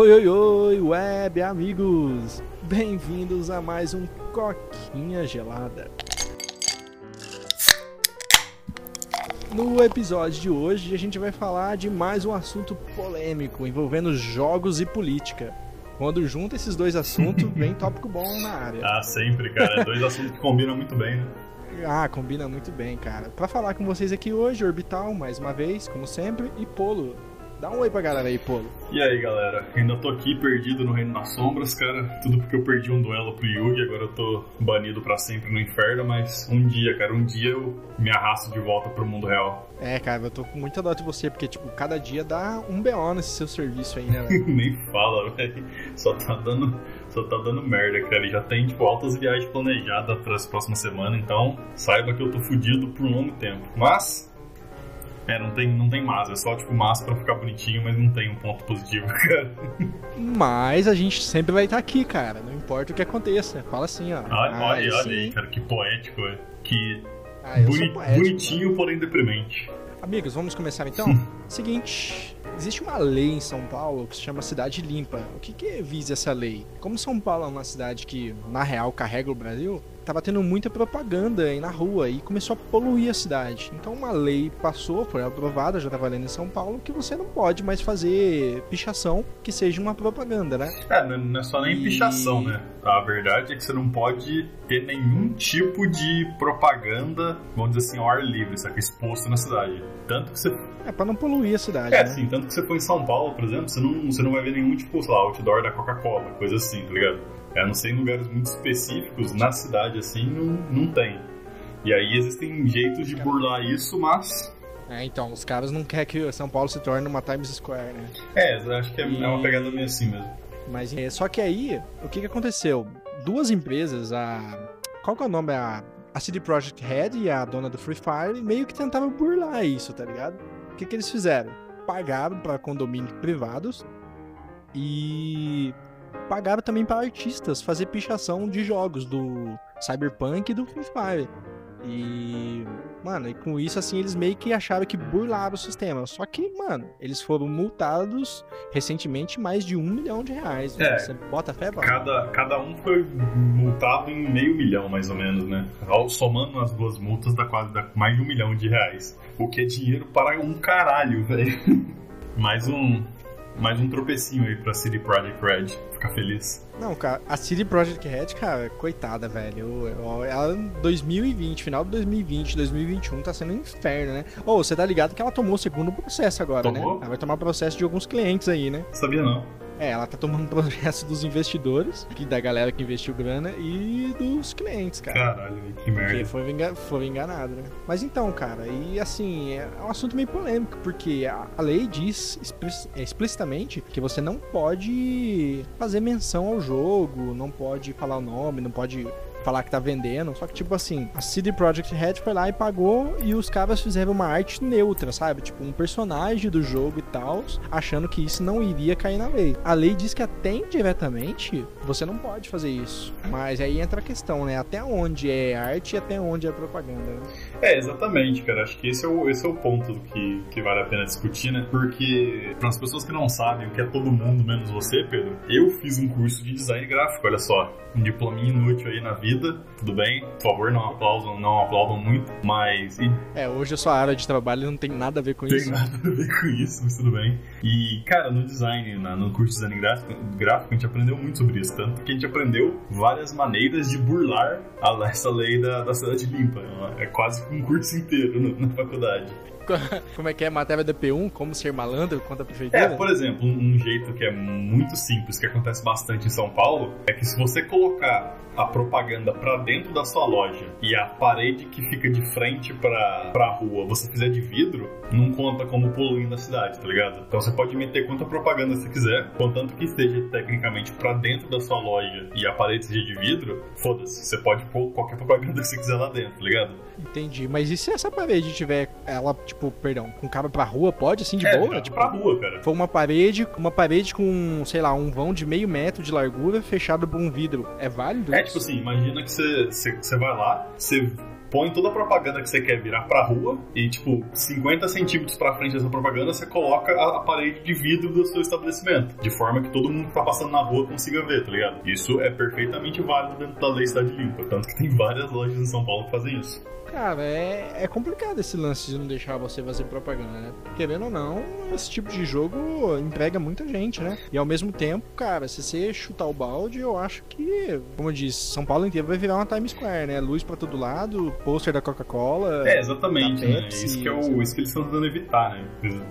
Oi, oi, oi, web amigos! Bem-vindos a mais um Coquinha Gelada. No episódio de hoje, a gente vai falar de mais um assunto polêmico envolvendo jogos e política. Quando junta esses dois assuntos, vem tópico bom na área. Ah, sempre, cara. Dois assuntos que combinam muito bem, né? Ah, combina muito bem, cara. Pra falar com vocês aqui hoje, Orbital, mais uma vez, como sempre, e Polo. Dá um oi pra galera aí, Polo. E aí, galera? Ainda tô aqui perdido no Reino das Sombras, cara. Tudo porque eu perdi um duelo pro Yugi, agora eu tô banido pra sempre no inferno, mas um dia, cara, um dia eu me arrasto de volta pro mundo real. É, cara, eu tô com muita dó de você, porque, tipo, cada dia dá um BO nesse seu serviço aí, né, velho? Nem fala, velho. Só tá dando. Só tá dando merda, cara. E já tem, tipo, altas viagens planejadas para as próximas semanas, então saiba que eu tô fudido por um longo tempo. Mas. É, não tem, não tem mas, é só tipo massa pra ficar bonitinho, mas não tem um ponto positivo, cara. Mas a gente sempre vai estar aqui, cara. Não importa o que aconteça. Fala assim, ó. Olha, Ah, olha, olha aí, cara, que poético, é. Que Ah, boni- poético, bonitinho, porém deprimente. Amigos, vamos começar então? Seguinte, existe uma lei em São Paulo que se chama Cidade Limpa. O que, que visa essa lei? Como São Paulo é uma cidade que, na real, carrega o Brasil, tava tendo muita propaganda aí na rua e começou a poluir a cidade. Então uma lei passou, foi aprovada, já tá valendo em São Paulo, que você não pode mais fazer pichação que seja uma propaganda, né? É, não é só nem E- pichação, né? A verdade é que você não pode ter nenhum tipo de propaganda, vamos dizer assim, ao ar livre, sabe? Exposto na cidade. Tanto que você. É pra não poluir a cidade, É, né? assim, tanto que você foi em São Paulo, por exemplo, você não, você não vai ver nenhum, tipo, sei lá, outdoor da Coca-Cola, coisa assim, tá ligado? É, a não ser em lugares muito específicos, na cidade, assim, não, não tem. E aí existem jeitos de burlar isso, mas. É, então, os caras não querem que São Paulo se torne uma Times Square, né? É, acho que é, é uma pegada meio assim mesmo. Mas é, só que aí, o que que aconteceu? Duas empresas, a qual que é o nome? A, a CD Projekt Red e a dona do Free Fire meio que tentavam burlar isso, tá ligado? O que que eles fizeram? Pagaram para condomínios privados e pagaram também para artistas fazer pichação de jogos do Cyberpunk e do Free Fire. E, mano, e com isso, assim, eles meio que acharam que burlaram o sistema. Só que, mano, eles foram multados recentemente mais de um milhão de reais. É. Você bota fé, Paulo? Cada, cada um foi multado em meio milhão, mais ou menos, né? Somando as duas multas, dá quase dá mais de um milhão de reais. O que é dinheiro para um caralho, velho. mais um. Mais um tropecinho aí pra City Project Red. Ficar feliz. Não, cara, a CD Projekt Red, cara, coitada, velho. Ela em 2020, final de 2020, 2021, tá sendo um inferno, né? Ô, você tá ligado que ela tomou o segundo processo agora, Tomou? né? Ela vai tomar processo de alguns clientes aí, né? Sabia não. É, ela tá tomando processo dos investidores, que da galera que investiu grana, e dos clientes, cara. Caralho, que Porque merda. foi, enga- foi enganado, né? Mas então, cara, e assim, é um assunto meio polêmico, porque a, a lei diz é, explicitamente que você não pode fazer menção ao jogo, não pode falar o nome, não pode falar que tá vendendo. Só que, tipo assim, a CD Projekt Red foi lá e pagou e os caras fizeram uma arte neutra, sabe? Tipo, um personagem do jogo e tal, achando que isso não iria cair na lei. A lei diz que até indiretamente você não pode fazer isso. Mas aí entra a questão, né? Até onde é arte e até onde é propaganda. né? É, exatamente, cara. Acho que esse é o, esse é o ponto que, que vale a pena discutir, né? Porque, para as pessoas que não sabem o que é todo mundo menos você, Pedro, eu fiz um curso de design gráfico, olha só. Um diplominho inútil aí na vida, tudo bem? Por favor, não aplaudam, não aplaudam muito, mas. E É, hoje a sua área de trabalho não tem nada a ver com tem isso. nada a ver com isso, mas tudo bem. E, cara, no design, na- no curso de design gráfico, gráfico, a gente aprendeu muito sobre isso. Tanto que a gente aprendeu várias maneiras de burlar a, essa lei da, da cidade limpa. É quase que um curso inteiro no- na faculdade. Como é que é? Matéria da P1, como ser malandro contra a prefeitura? É, por exemplo, um, um jeito que é muito simples, que acontece bastante em São Paulo, é que se você colocar a propaganda pra dentro da sua loja e a parede que fica de frente pra, pra rua você fizer de vidro, não conta como poluindo a cidade, tá ligado? Então você pode meter quanta propaganda você quiser, contanto que esteja tecnicamente pra dentro da sua loja e a parede seja de vidro, foda-se, você pode pôr qualquer propaganda que você quiser lá dentro, tá ligado? Entendi. Mas e se essa parede tiver ela, tipo, perdão, com cara pra rua, pode assim de é, boa? Tipo, pra rua, cara. for uma parede, uma parede com, sei lá, um vão de meio metro de largura fechado por um vidro. É válido? É tipo assim, imagina que você vai lá, você põe toda a propaganda que você quer virar pra rua e, tipo, 50 centímetros pra frente dessa propaganda, você coloca a, a parede de vidro do seu estabelecimento. De forma que todo mundo que tá passando na rua consiga ver, tá ligado? Isso é perfeitamente válido dentro da lei Cidade Limpa. Tanto que tem várias lojas em São Paulo que fazem isso. Cara, é, é complicado esse lance de não deixar você fazer propaganda, né? Querendo ou não, esse tipo de jogo emprega muita gente, né? E ao mesmo tempo, cara, se você chutar o balde, eu acho que, como eu disse, São Paulo inteiro vai virar uma Times Square, né? Luz pra todo lado, pôster da Coca-Cola. É, exatamente, né? Pepsi, Isso que é o, isso que eles estão tentando evitar, né?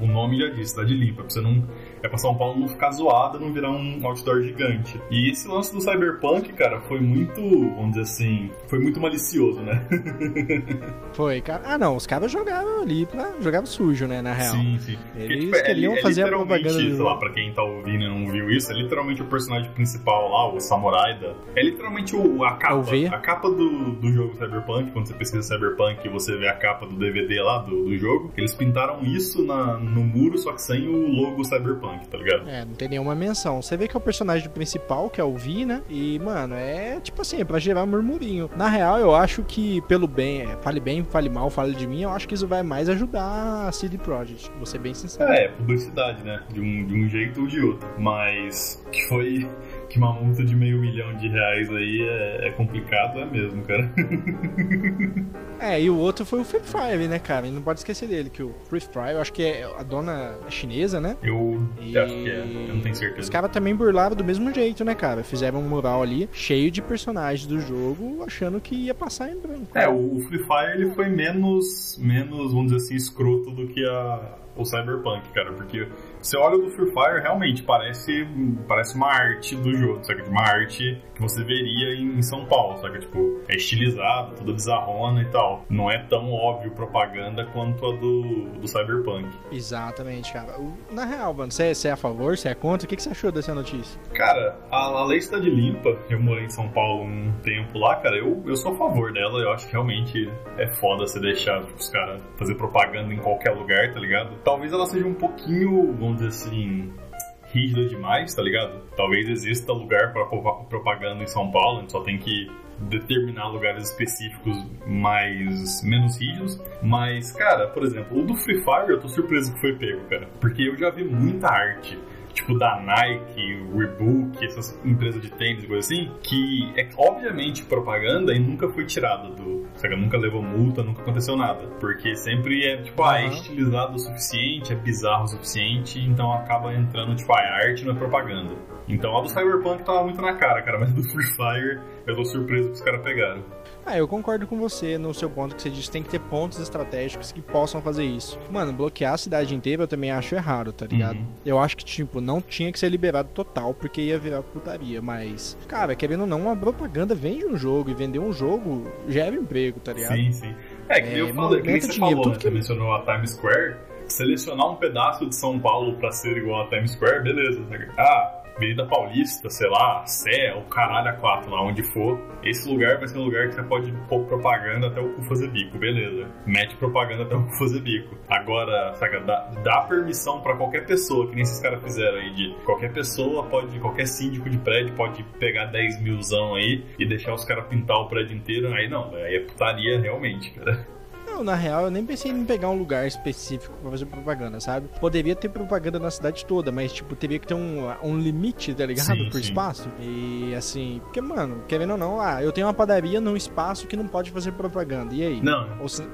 O nome já diz, cidade limpa, pra você não. É pra São Paulo não ficar zoada, não virar um outdoor gigante. E esse lance do Cyberpunk, cara, foi muito, vamos dizer assim, foi muito malicioso, né? Foi, cara. Ah, não, os caras jogavam ali pra. jogavam sujo, né, na real. Sim, sim. Eles Porque, tipo, queriam é, é fazer a literalmente, propaganda. sei lá, pra quem tá ouvindo e não viu isso, é literalmente o personagem principal lá, o samurai da. É literalmente o, a capa. É. A capa do, do jogo Cyberpunk, quando você pesquisa Cyberpunk e você vê a capa do DVD lá do, do jogo, eles pintaram isso na, no muro, só que sem o logo Cyberpunk, tá ligado? É, não tem nenhuma menção. Você vê que é o personagem principal, que é o Vi, né? E, mano, é tipo assim, é pra gerar murmurinho. Na real, eu acho que, pelo bem, é, fale bem, fale mal, fale de mim, eu acho que isso vai mais ajudar a CD Projekt. Vou ser bem sincero. É, publicidade, né? De um, de um jeito ou de outro. Mas que foi. Que uma multa de meio milhão de reais aí é, é complicado, é mesmo, cara. É, e o outro foi o Free Fire, né, cara? E não pode esquecer dele, que o Free Fire, eu acho que é a dona é chinesa, né? Eu E- acho que é, eu não tenho Os certeza. caras também burlaram do mesmo jeito, né, cara? Fizeram um mural ali cheio de personagens do jogo, achando que ia passar em branco. É, o o Free Fire ele foi menos, menos, vamos dizer assim, escroto do que a, o Cyberpunk, cara, porque você olha do Free Fire, realmente parece, parece uma arte do jogo, sabe? Uma arte que você veria em São Paulo, sabe? Tipo, é estilizado, toda bizarrona e tal. Não é tão óbvio propaganda quanto a do, do Cyberpunk. Exatamente, cara. Na real, mano, você é, você é a favor, você é contra? O que que você achou dessa notícia? Cara, a, a lei Cidade Limpa, eu morei em São Paulo um tempo lá, cara, eu, eu sou a favor dela, eu acho que realmente é foda você deixar os caras fazer propaganda em qualquer lugar, tá ligado? Talvez ela seja um pouquinho, vamos dizer assim, rígida demais, tá ligado? Talvez exista lugar para propaganda em São Paulo, a gente só tem que determinar lugares específicos mais menos rígidos, mas cara, por exemplo, o do Free Fire eu tô surpreso que foi pego, cara, porque eu já vi muita arte tipo da Nike, Reebok, essas empresas de tênis e coisa assim, que é obviamente propaganda e nunca foi tirada do. Sabe, nunca levou multa, nunca aconteceu nada. Porque sempre é, tipo, ah, é estilizado o suficiente, é bizarro o suficiente, então acaba entrando, tipo, a arte não é propaganda. Então a do Cyberpunk tava muito na cara, cara, mas do Free Fire eu tô surpreso que os caras pegaram. Ah, eu concordo com você no seu ponto que você disse que tem que ter pontos estratégicos que possam fazer isso. Mano, bloquear a cidade inteira eu também acho errado, tá ligado? Uhum. Eu acho que, tipo, não tinha que ser liberado total porque ia virar putaria, mas, cara, querendo ou não, uma propaganda vende um jogo e vender um jogo gera emprego, tá ligado? Sim, sim. É, que É, eu falei, que você dinheiro, falou, né? tudo Você que- mencionou a Times Square. Selecionar um pedaço de São Paulo pra ser igual a Times Square, beleza. né? Ah, Avenida Paulista, sei lá, Sé, o caralho a quatro, lá onde for. Esse lugar vai ser um lugar que você pode pôr propaganda até o cu fazer bico, beleza. Mete propaganda até o cu fazer bico. Agora, saca, dá, dá permissão pra qualquer pessoa, que nem esses caras fizeram aí, de qualquer pessoa pode, qualquer síndico de prédio pode pegar 10 milzão aí e deixar os caras pintar o prédio inteiro. Aí não, aí é putaria realmente, cara. Não, na real, eu nem pensei em pegar um lugar específico pra fazer propaganda, sabe? Poderia ter propaganda na cidade toda, mas, tipo, teria que ter um, um limite, tá ligado? Sim, Por sim. espaço. E, assim, porque, mano, querendo ou não, ah, eu tenho uma padaria num espaço que não pode fazer propaganda. E aí? Não, Ou se-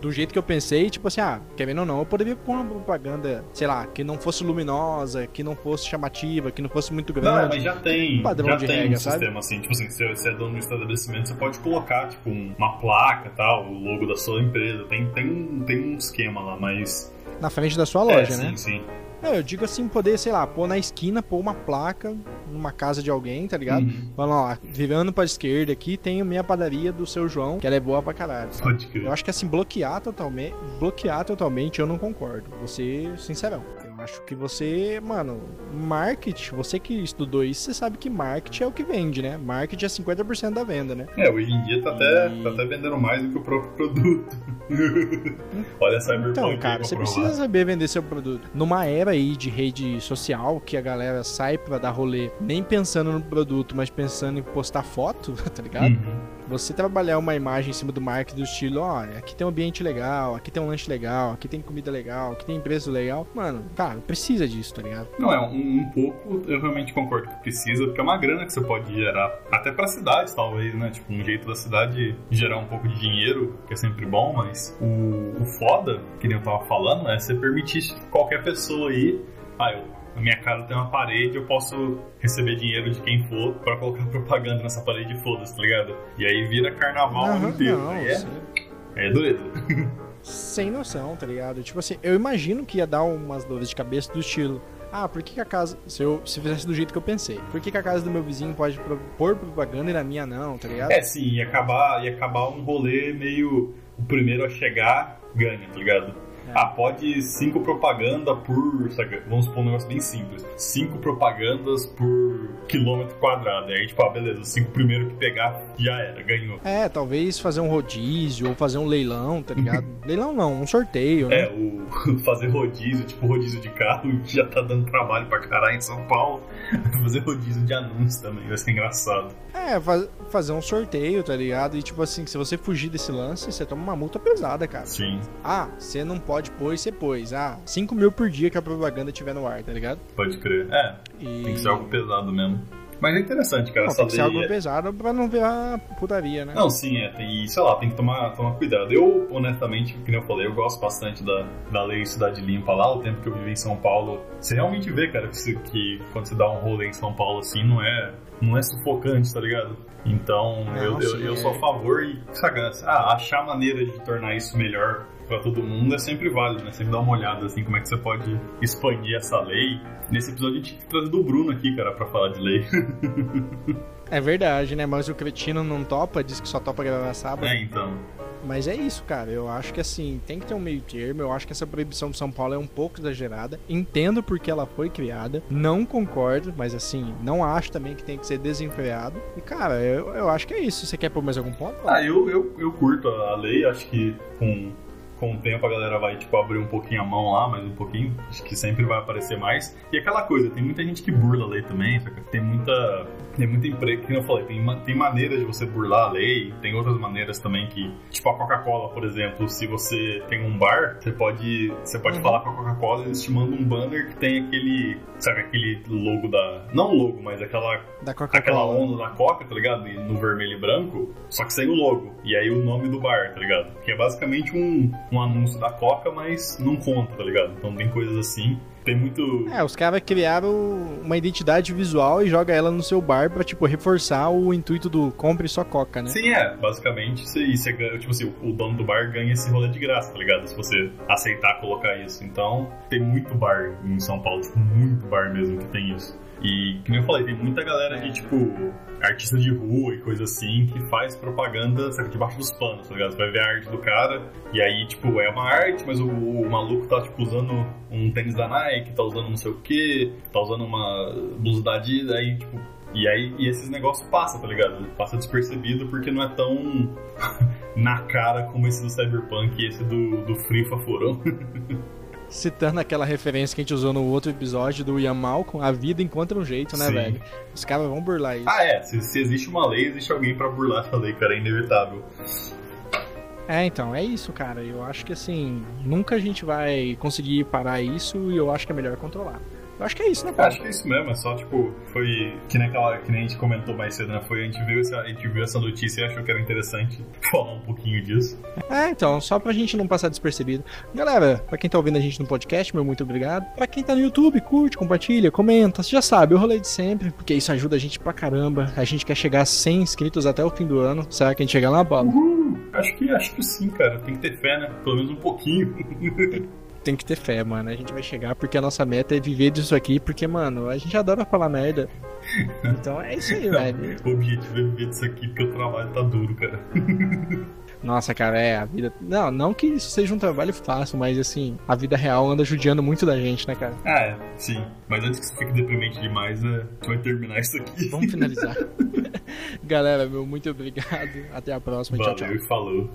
do jeito que eu pensei, tipo assim, ah, querendo ou não, eu poderia pôr uma propaganda, sei lá, que não fosse luminosa, que não fosse chamativa, que não fosse muito Não, grande. mas já tem, padrão já de tem regra, um sabe? sistema assim, tipo assim, se você é dono do estabelecimento, você pode colocar, tipo, um- uma placa tal, o logo da sua empresa, tem, tem, um, tem um esquema lá, mas... Na frente da sua loja, é, né? sim, sim. Não, eu digo assim, poder, sei lá, pôr na esquina, pôr uma placa numa casa de alguém, tá ligado? Uhum. Falando, ó, virando pra esquerda aqui, tem a minha padaria do seu João, que ela é boa pra caralho. Pode crer. Eu acho que assim, bloquear totalmente, bloquear totalmente eu não concordo. Vou ser sincerão. Acho que você, mano, marketing, você que estudou isso, você sabe que marketing é o que vende, né? Marketing é 50% da venda, né? É, hoje em dia tá até, E- tá até vendendo mais do que o próprio produto. Olha Cyberpunk Então, aí cara, você provar. precisa saber vender seu produto. Numa era aí de rede social, que a galera sai pra dar rolê nem pensando no produto, mas pensando em postar foto, tá ligado? Uhum. Você trabalhar uma imagem em cima do marketing do estilo, ó, aqui tem um ambiente legal, aqui tem um lanche legal, aqui tem comida legal, aqui tem preço legal, mano, cara, precisa disso, tá ligado? Não, é um, um pouco, eu realmente concordo que precisa, porque é uma grana que você pode gerar, até pra cidade, talvez, né? Tipo, um jeito da cidade gerar um pouco de dinheiro, que é sempre bom, mas o, o foda, que nem eu tava falando, é você permitir qualquer pessoa aí, ah, eu na minha casa tem uma parede, eu posso receber dinheiro de quem for para colocar propaganda nessa parede foda-se, tá ligado? E aí vira carnaval Aham, inteiro. não, aí é, sim. é dureza. Sem noção, tá ligado? Tipo assim, eu imagino que ia dar umas dores de cabeça do estilo. Ah, por que, que a casa. Se eu se fizesse do jeito que eu pensei, por que, que a casa do meu vizinho pode pôr propaganda e na minha não, tá ligado? É, sim, ia acabar, ia acabar um rolê meio. O primeiro a chegar ganha, tá ligado? Ah, pode cinco propaganda por. Vamos supor um negócio bem simples. Cinco propagandas por quilômetro quadrado. Aí, tipo, ah, beleza, os cinco primeiros que pegar já era, ganhou. É, talvez fazer um rodízio ou fazer um leilão, tá ligado? leilão não, um sorteio, né? É, o fazer rodízio, tipo rodízio de carro, que já tá dando trabalho pra caralho em São Paulo. fazer rodízio de anúncio também, vai ser engraçado. É, fa- fazer um sorteio, tá ligado? E tipo assim, se você fugir desse lance, você toma uma multa pesada, cara. Sim, Ah, você não pode pôr e você pôs. Ah, 5 mil por dia que a propaganda tiver no ar, tá ligado? pode crer. É, E... tem que ser algo pesado mesmo. Mas é interessante, cara, Não, tem que ser algo é- pesado pra não ver a putaria, né? Não, sim, é, tem, e, sei lá, tem que tomar, tomar cuidado. Eu, honestamente, que nem eu falei, eu gosto bastante da, da lei Cidade Limpa lá, o tempo que eu vivi em São Paulo. Você realmente vê, cara, que, que quando você dá um rolê em São Paulo assim, não é, não é sufocante, tá ligado? Então, Não, eu, eu, eu é. sou a favor e, sabe, ah, achar maneira de tornar isso melhor pra todo mundo é sempre válido, né? Sempre dar uma olhada, assim, como é que você pode expandir essa lei. Nesse episódio a gente tem que trazer do Bruno aqui, cara, pra falar de lei. É verdade, né? Mas o cretino não topa, diz que só topa gravar sábado. é, então. Mas é isso, cara. Eu acho que assim, tem que ter um meio termo. Eu acho que essa proibição de São Paulo é um pouco exagerada. Entendo porque ela foi criada. Não concordo, mas assim, não acho também que tem que ser desenfreado. E, cara, eu, eu acho que é isso. Você quer pôr mais algum ponto? Ah, eu, eu, eu curto a lei, acho que com, com o tempo a galera vai, tipo, abrir um pouquinho a mão lá, mais um pouquinho, acho que sempre vai aparecer mais. E aquela coisa, tem muita gente que burla a lei também, tem muita, tem muita empresa, que eu falei, tem, tem maneiras de você burlar a lei, tem outras maneiras também que, tipo a Coca-Cola, por exemplo, se você tem um bar, você pode, você pode Uhum. falar com a Coca-Cola e eles te mandam um banner que tem aquele, sabe, aquele logo da, não logo, mas aquela Da aquela onda da Coca, tá ligado? E no vermelho e branco, só que sem o logo. E aí o nome do bar, tá ligado? Que é basicamente um, um anúncio da Coca, mas não conta, tá ligado? Então tem coisas assim. Tem muito. É, os caras criaram uma identidade visual e joga ela no seu bar pra, tipo, reforçar o intuito do compre só Coca, né? Sim, é. Basicamente, você, você ganha, tipo assim, o dono do bar ganha esse rolê de graça, tá ligado? Se você aceitar colocar isso. Então, tem muito bar em São Paulo, tipo, muito bar mesmo que tem isso. E, como eu falei, tem muita galera de, tipo, artista de rua e coisa assim, que faz propaganda, sabe, debaixo dos panos, tá ligado? Você vai ver a arte do cara, e aí, tipo, é uma arte, mas o, o maluco tá, tipo, usando um tênis da Nike, tá usando não sei o que, tá usando uma blusa da Adidas, aí, tipo, e aí e esses negócios passam, tá ligado? Passa despercebido porque não é tão na cara como esse do Cyberpunk e esse do, do Free Fafurão. Citando aquela referência que a gente usou no outro episódio do Ian Malcolm, a vida encontra um jeito, né, Sim. velho? Os caras vão burlar isso. ah, é. Se, se existe uma lei, existe alguém pra burlar essa lei, cara. É inevitável. É, então, é isso, cara. Eu acho que assim, nunca a gente vai conseguir parar isso e eu acho que é melhor controlar. Eu acho que é isso, né, cara? Acho que é isso mesmo, é só tipo, foi que nem aquela que nem a gente comentou mais cedo, né? Foi a gente viu essa, a gente viu essa notícia e achou que era interessante falar um pouquinho disso. É, então, só pra gente não passar despercebido. Galera, pra quem tá ouvindo a gente no podcast, meu muito obrigado. Pra quem tá no YouTube, curte, compartilha, comenta. Você já sabe, eu rolei de sempre, porque isso ajuda a gente pra caramba. A gente quer chegar a 100 inscritos até o fim do ano. Será que a gente chega lá, Bob? Acho que acho que sim, cara. Tem que ter fé, né? Pelo menos um pouquinho. Tem que ter fé, mano. A gente vai chegar porque a nossa meta é viver disso aqui, porque, mano, a gente adora falar merda. Então é isso aí, velho. o objetivo é viver disso aqui porque o trabalho tá duro, cara. Nossa, cara, é a vida. Não, não que isso seja um trabalho fácil, mas assim, a vida real anda judiando muito da gente, né, cara? Ah, é, sim. Mas antes que você fique deprimente demais, é, gente vai terminar isso aqui. Vamos finalizar. Galera, meu muito obrigado. Até a próxima. Tchau, tchau. Valeu e falou.